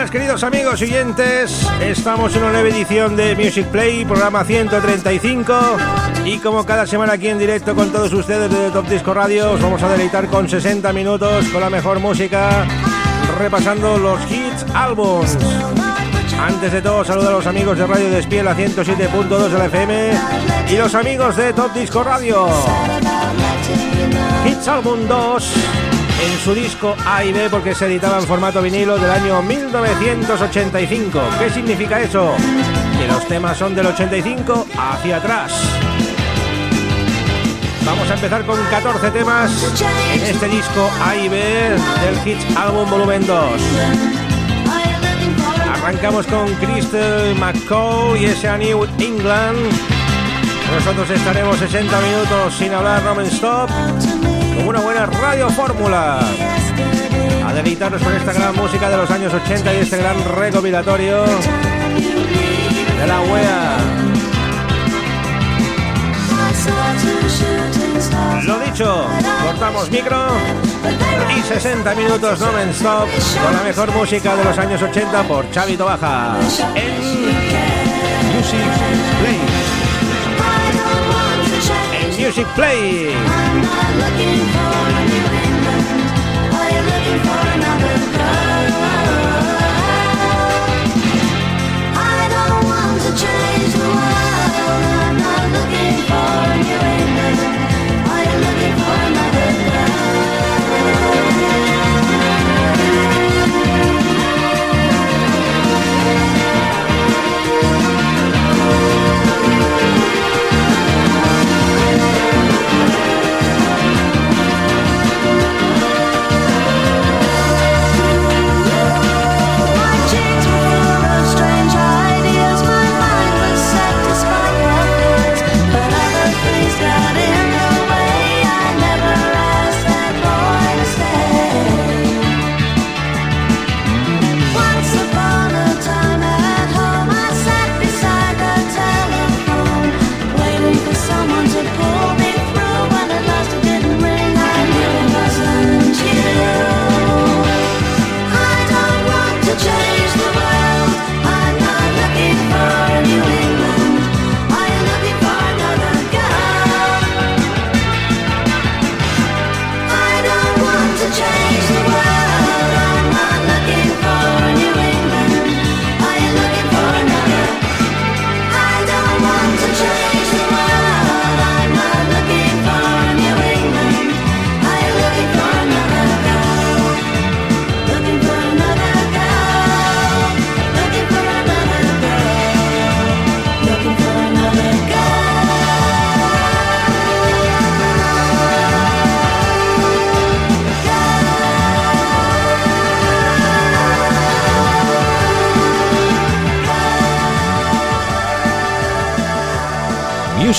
Buenas queridos amigos oyentes, estamos en una nueva edición de Music Play, programa 135 y como cada semana aquí en directo con todos ustedes desde Top Disco Radio os vamos a deleitar con 60 minutos con la mejor música, repasando los hits álbums. Antes de todo saludo a los amigos de Radio Despiel a 107.2 de la FM y los amigos de Top Disco Radio. Hits Album 2 en su disco A y B porque se editaba en formato vinilo del año 1985. ¿Qué significa eso? Que los temas son del 85 hacia atrás. Vamos a empezar con 14 temas en este disco A y B del Hits Album Volumen 2. Arrancamos con Crystal McCall y ese New England. Nosotros estaremos 60 minutos sin hablar non-stop una buena radio fórmula. A deleitarnos con esta gran música de los años 80 y este gran recopilatorio de la wea. Lo dicho, cortamos micro y 60 minutos non-stop con la mejor música de los años 80 por Chavito Baja en Music Play. En Music Play.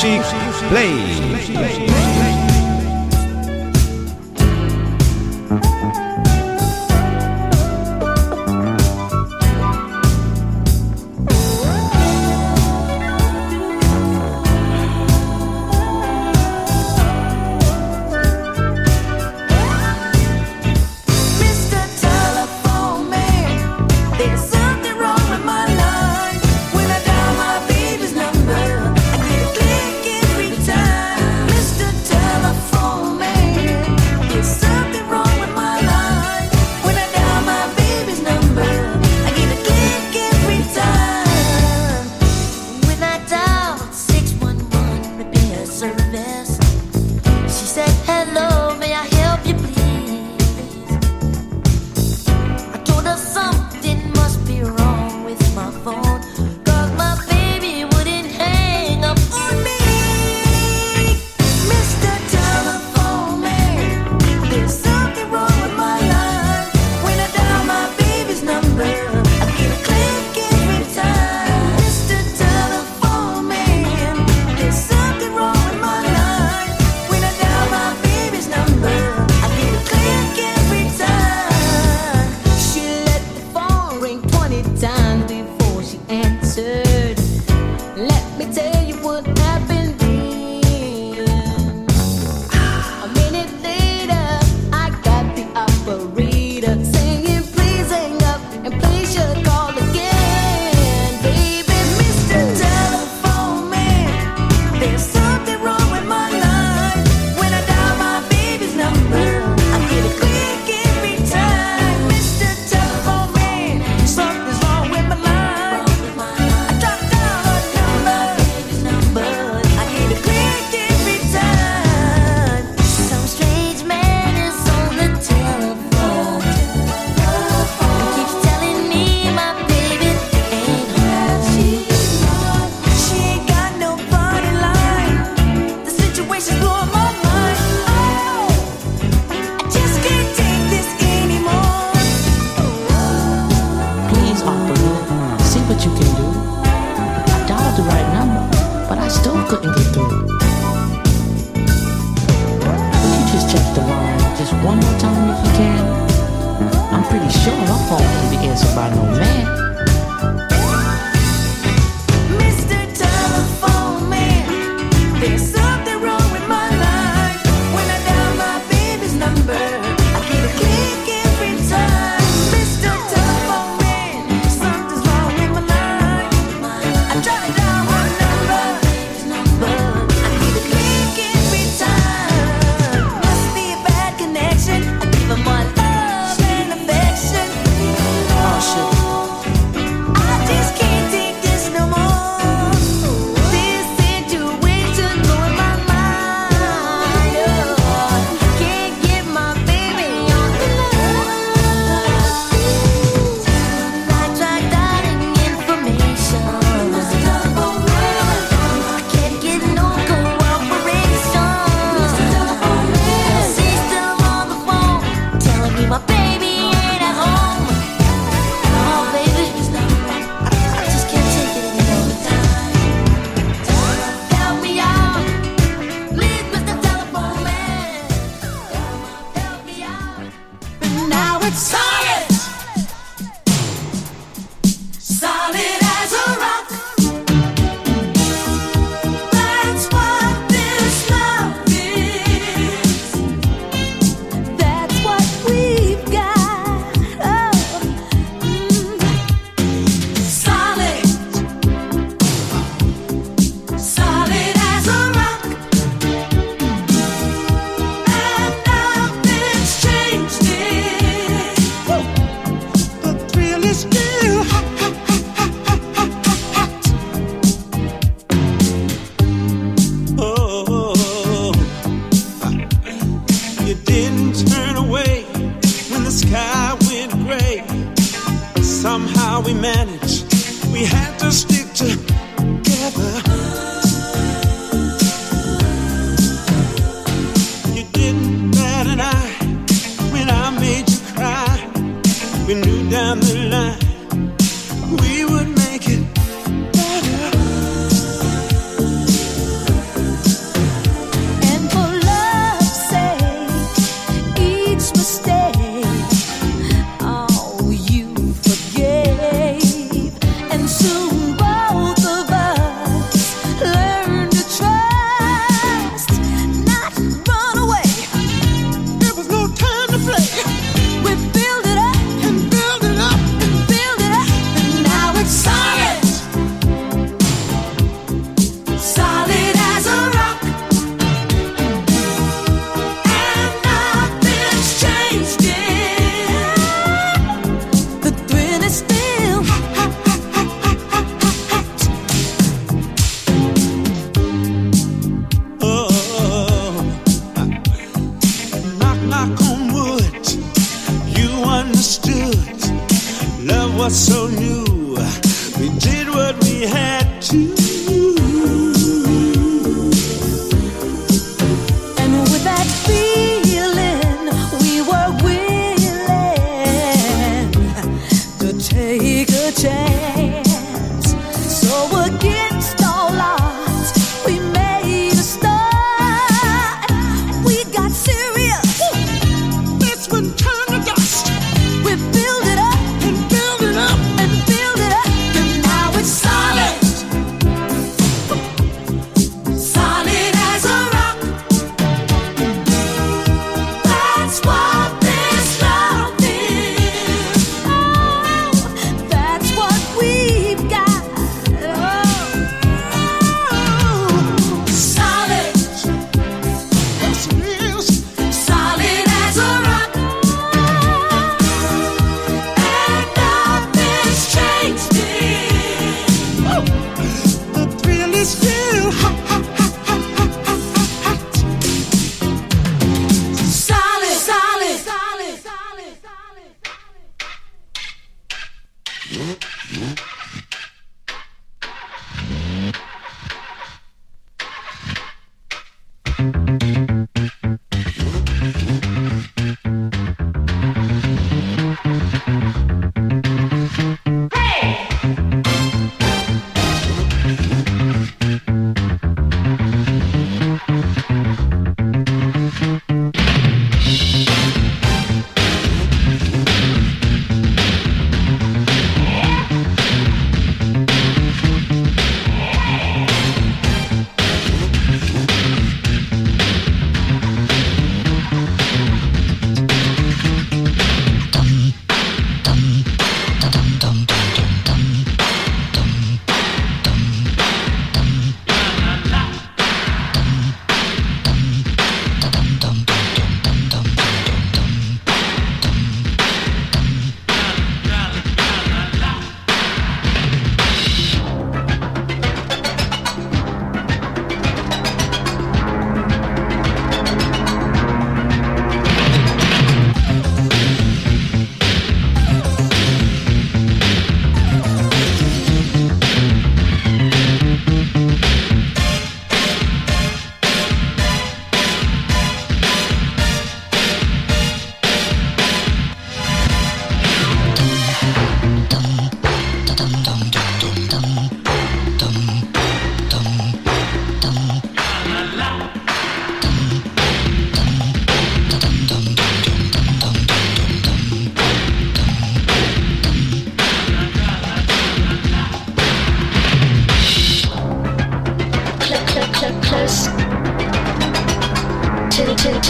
Music Play. Hum, hum. hum.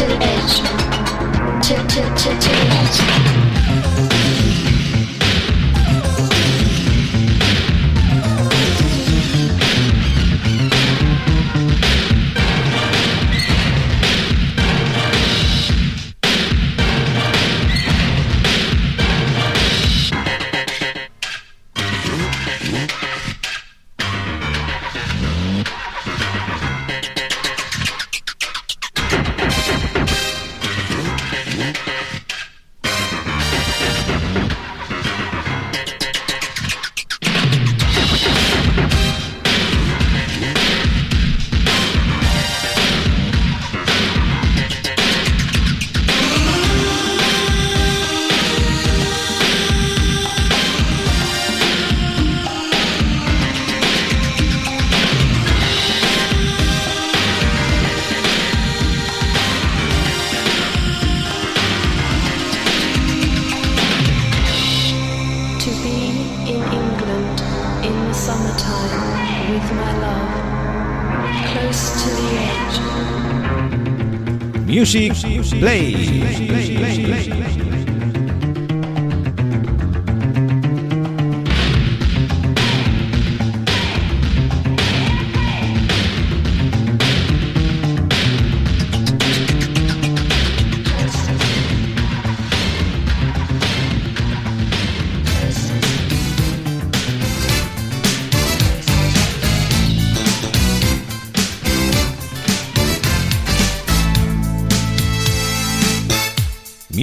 to the edge. To, to, to, to Music Play.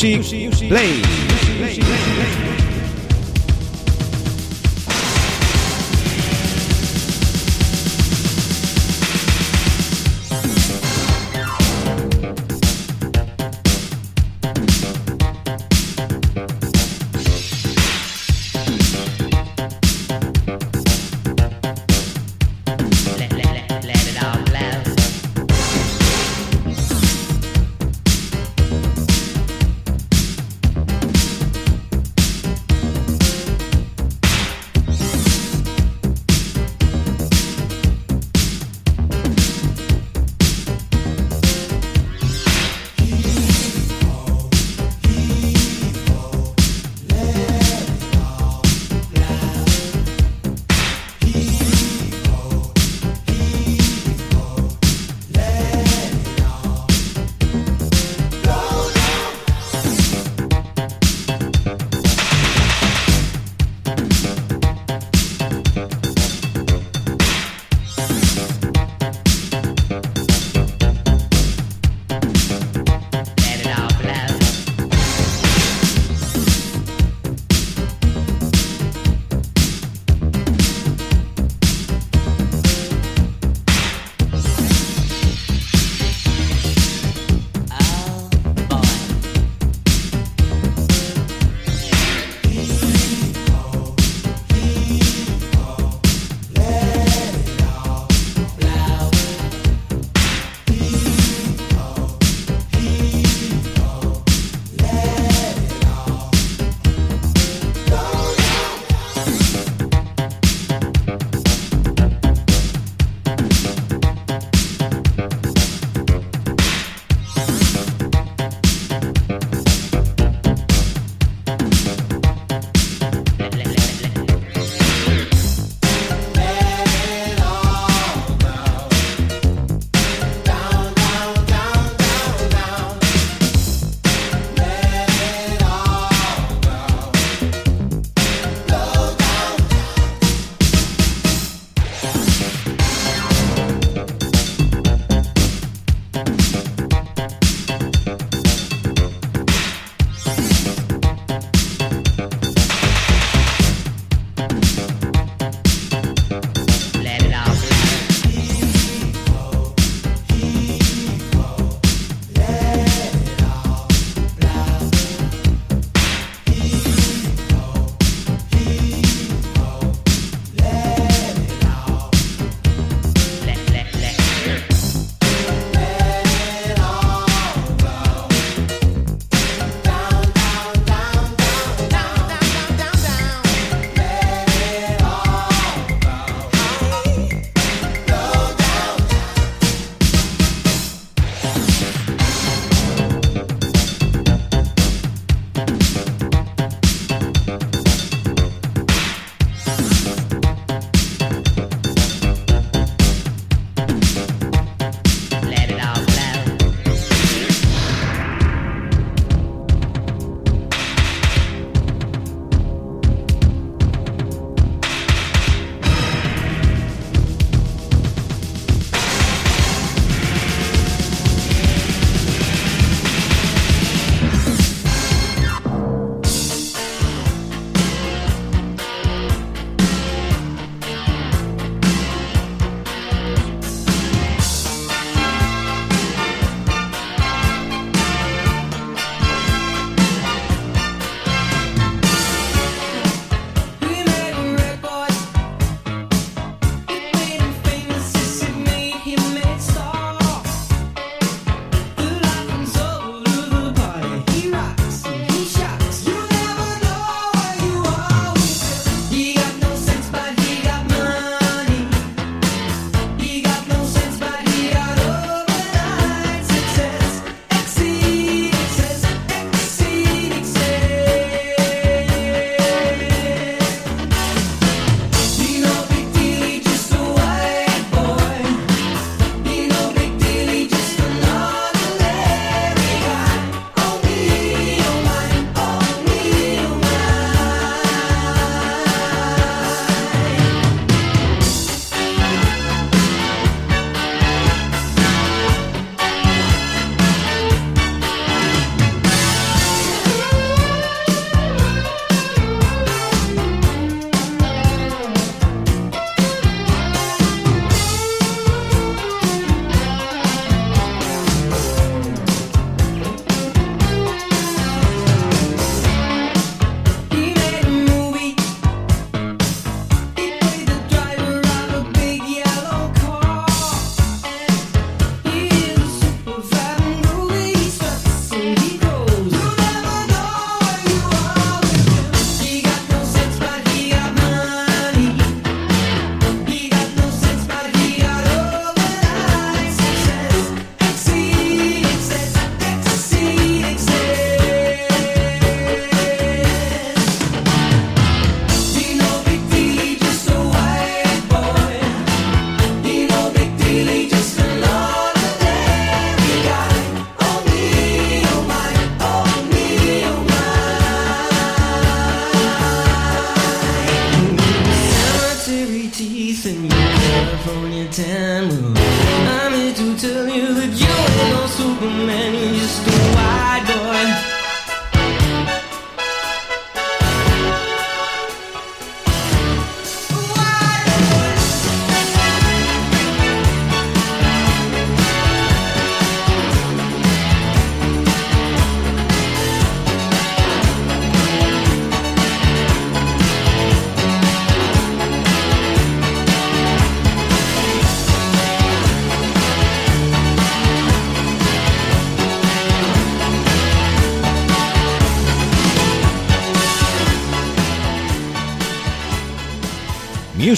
Music Play.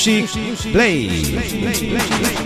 Music Play.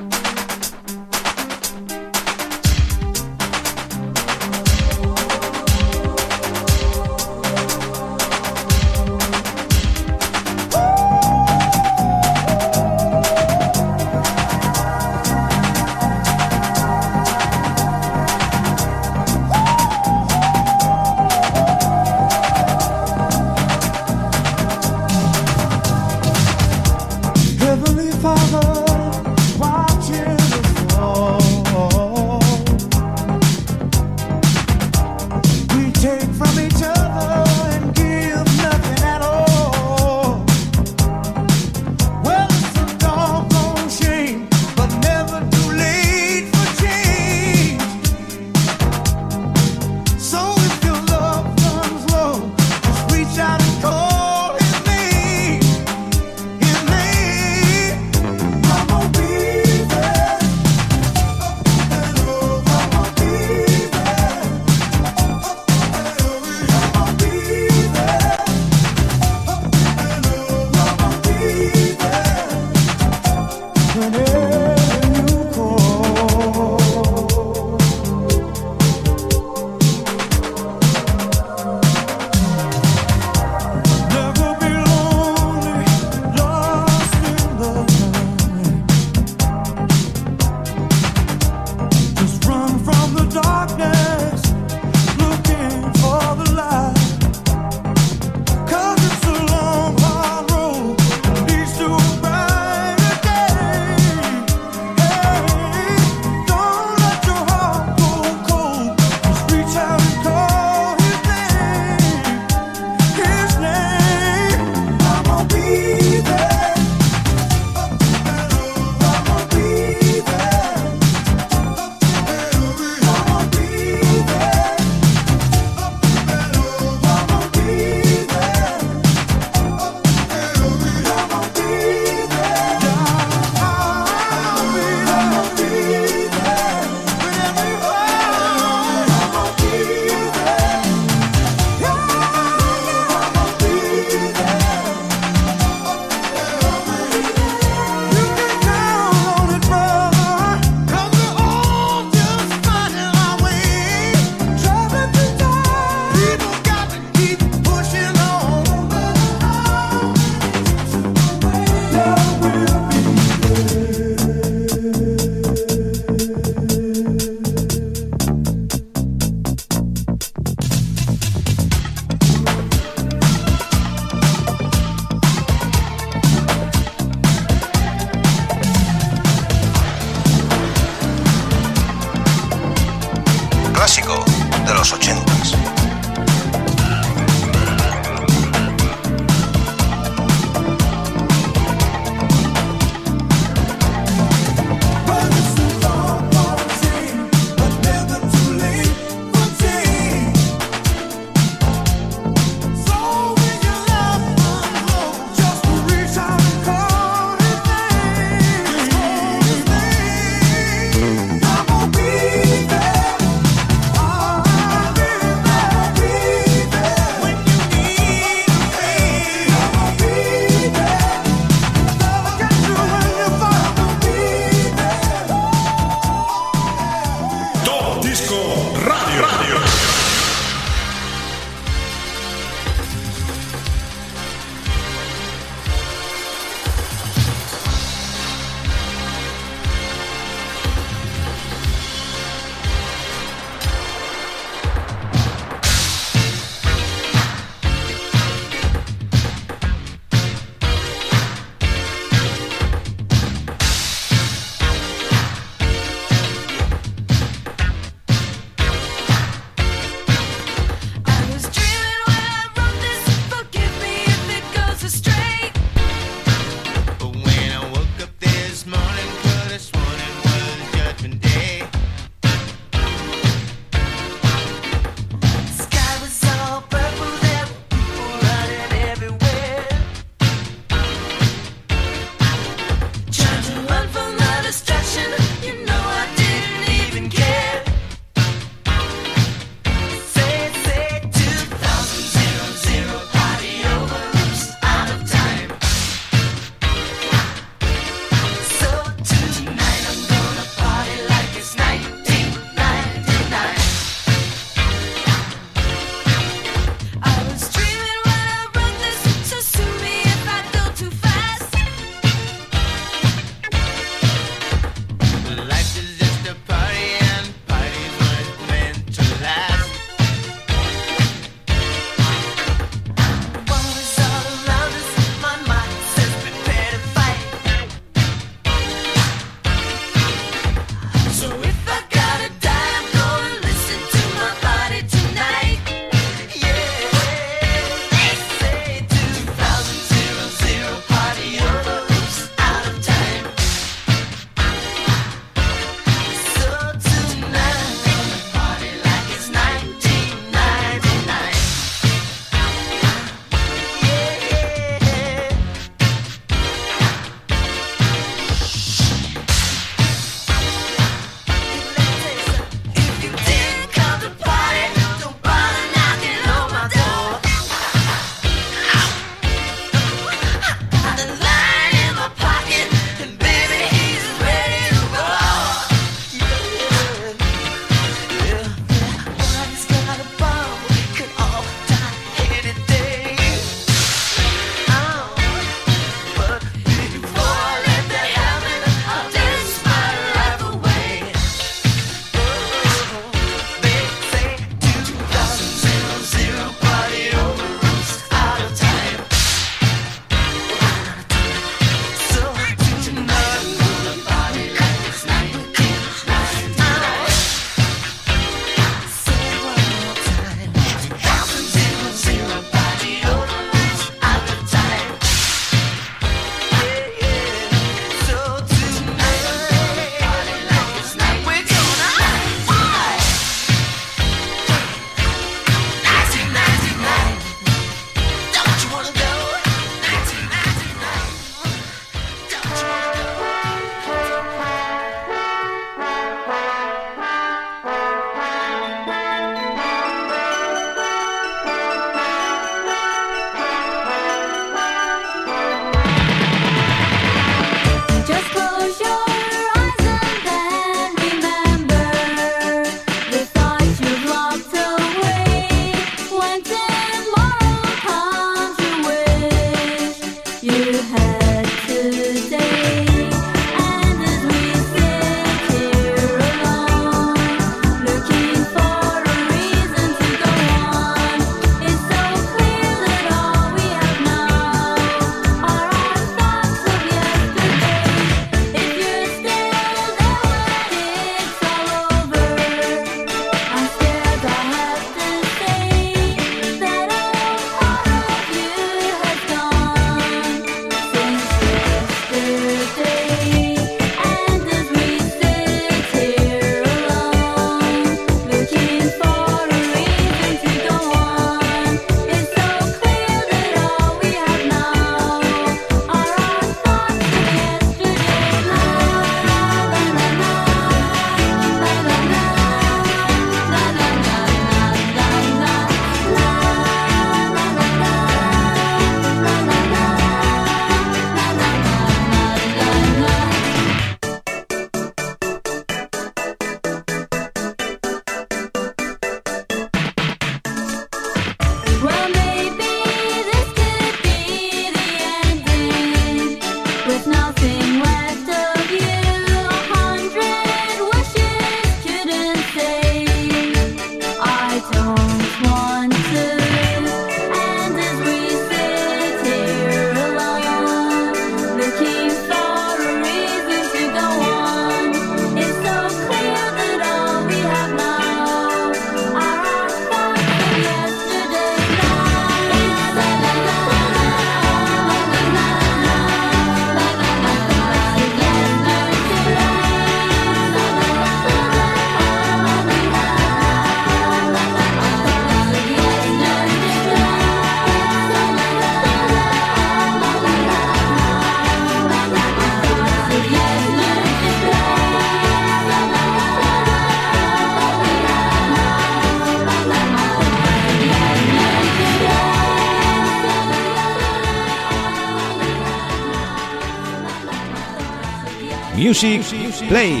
Music Play.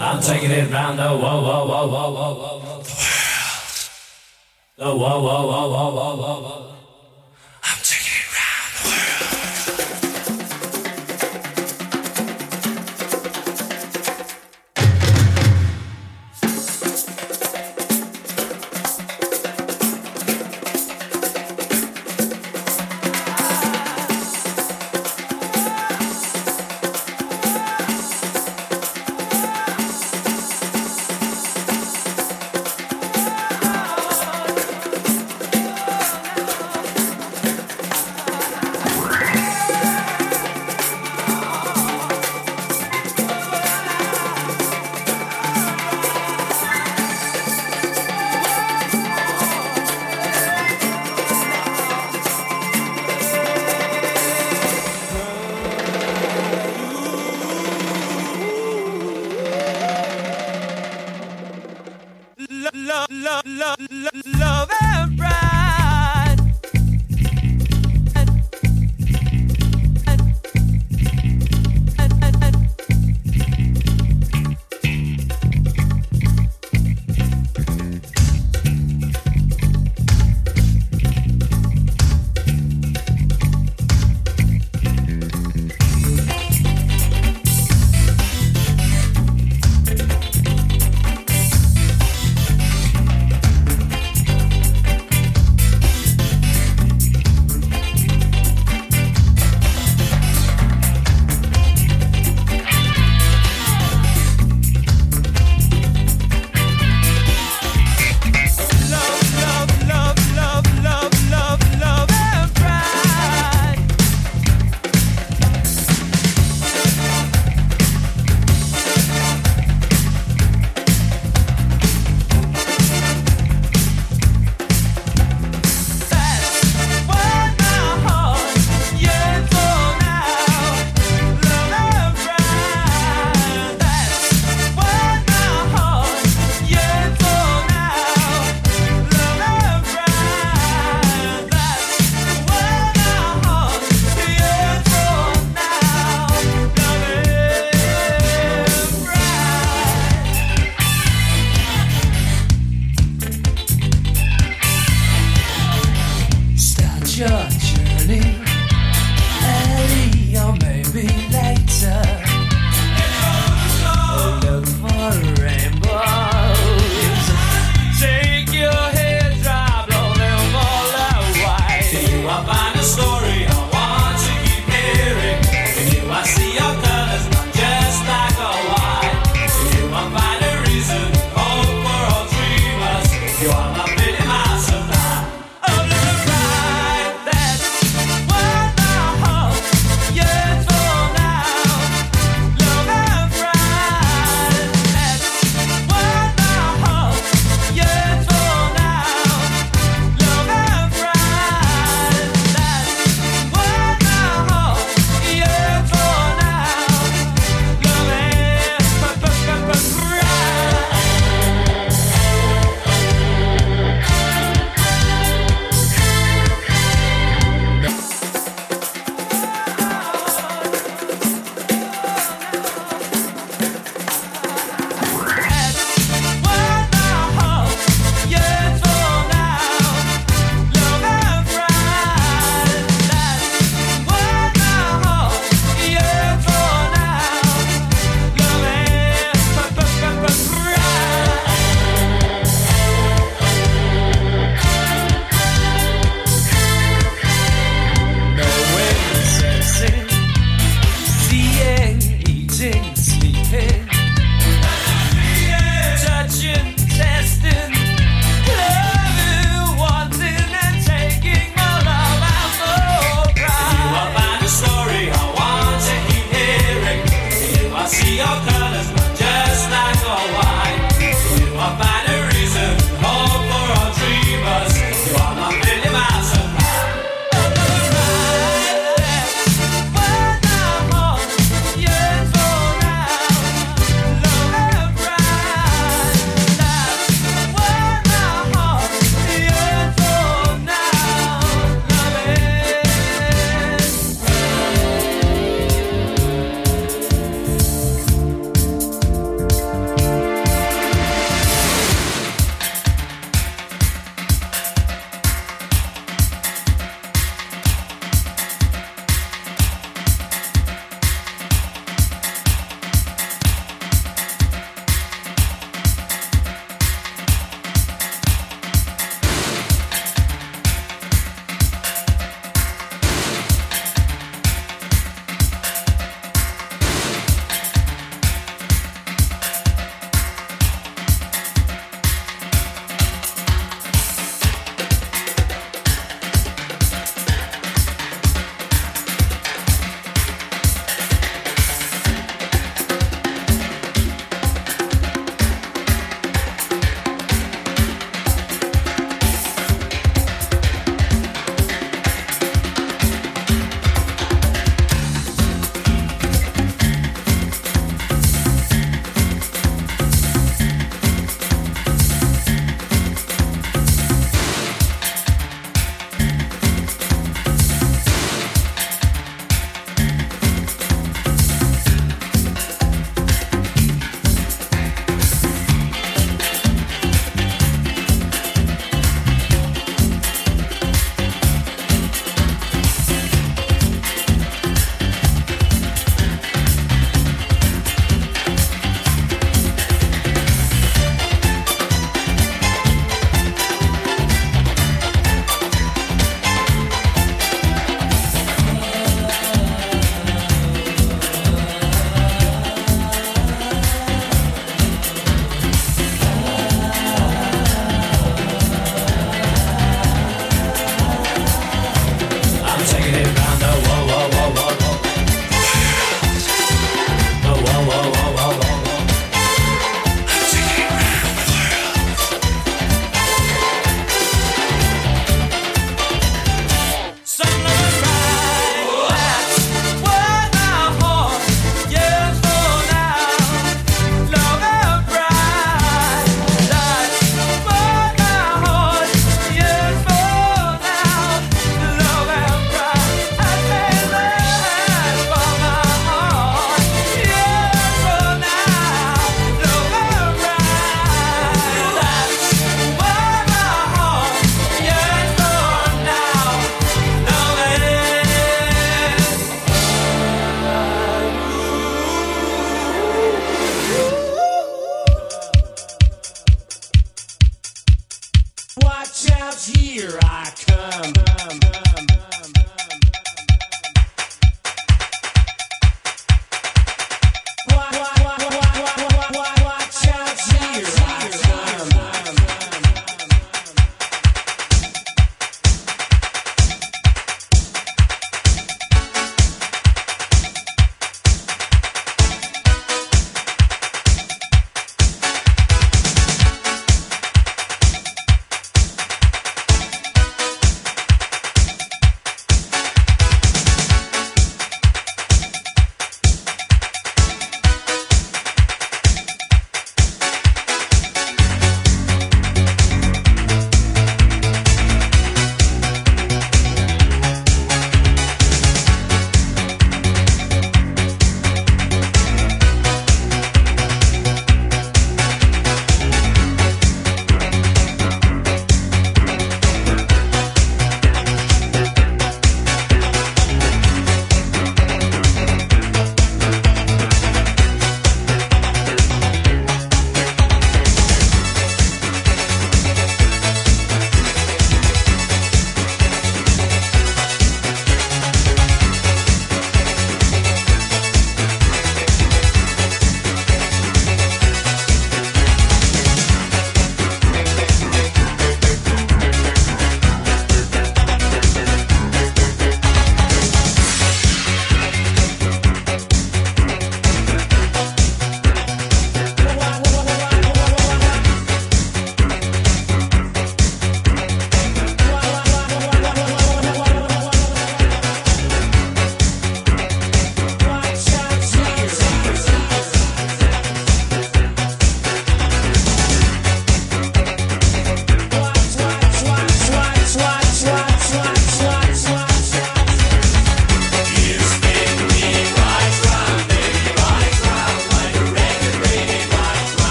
I'm taking it round the whoa, whoa, whoa, whoa, whoa, whoa, the world. The whoa, whoa, whoa, whoa, whoa, whoa.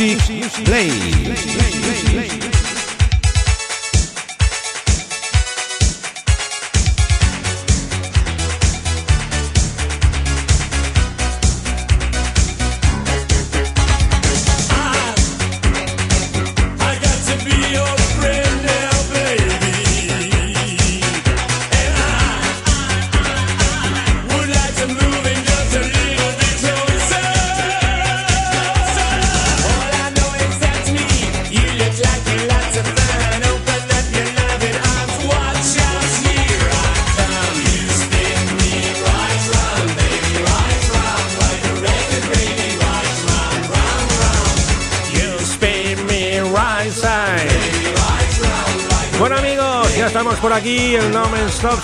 Music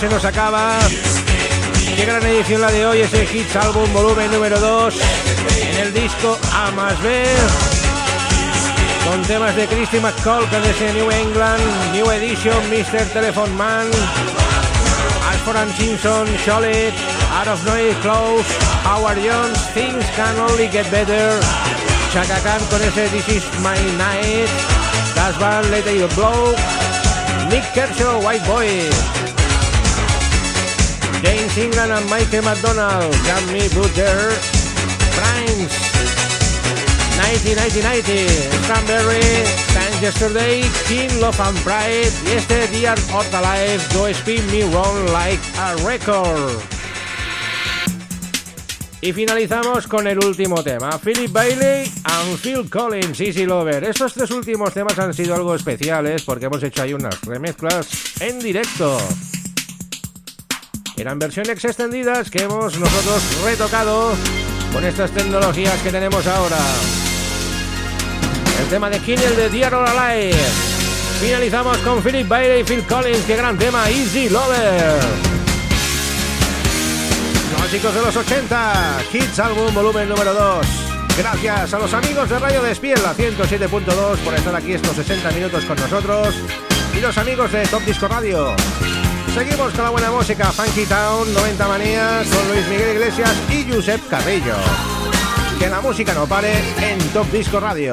se nos acaba. Qué gran edición la de hoy, ese Hits Album volumen número 2 en el disco A más B. Con temas de Christy McCall con ese New England, New Edition, Mr. Telephone Man, Ashford and Simpson, Solid, Out of Noise, Close, Howard Jones, Things Can Only Get Better, Chaka Khan con ese This Is My Night, Das Van, Let It Blow, Nick Kershaw, White Boy. James Ingram and Michael McDonald, Got Me Butter, Primes, 1990, Cranberry, Time Yesterday, King Love and Pride y este Dear of the Life, Do Spin Me Wrong Like a Record. Y finalizamos con el último tema, Philip Bailey and Phil Collins, Easy Lover. Estos tres últimos temas han sido algo especiales porque hemos hecho ahí unas remezclas en directo. Eran versiones extendidas que hemos nosotros retocado con estas tecnologías que tenemos ahora. El tema de King, el de Dear or Alive. Finalizamos con Philip Bailey y Phil Collins, qué gran tema, Easy Lover. Clásicos de los 80, Hits Album volumen número 2. Gracias a los amigos de Radio Despiel, la 107.2, por estar aquí estos 60 minutos con nosotros. Y los amigos de Top Disco Radio. Seguimos con la buena música, Funky Town, 90 Manías, con Luis Miguel Iglesias y Josep Carrillo. Que la música no pare en Top Disco Radio.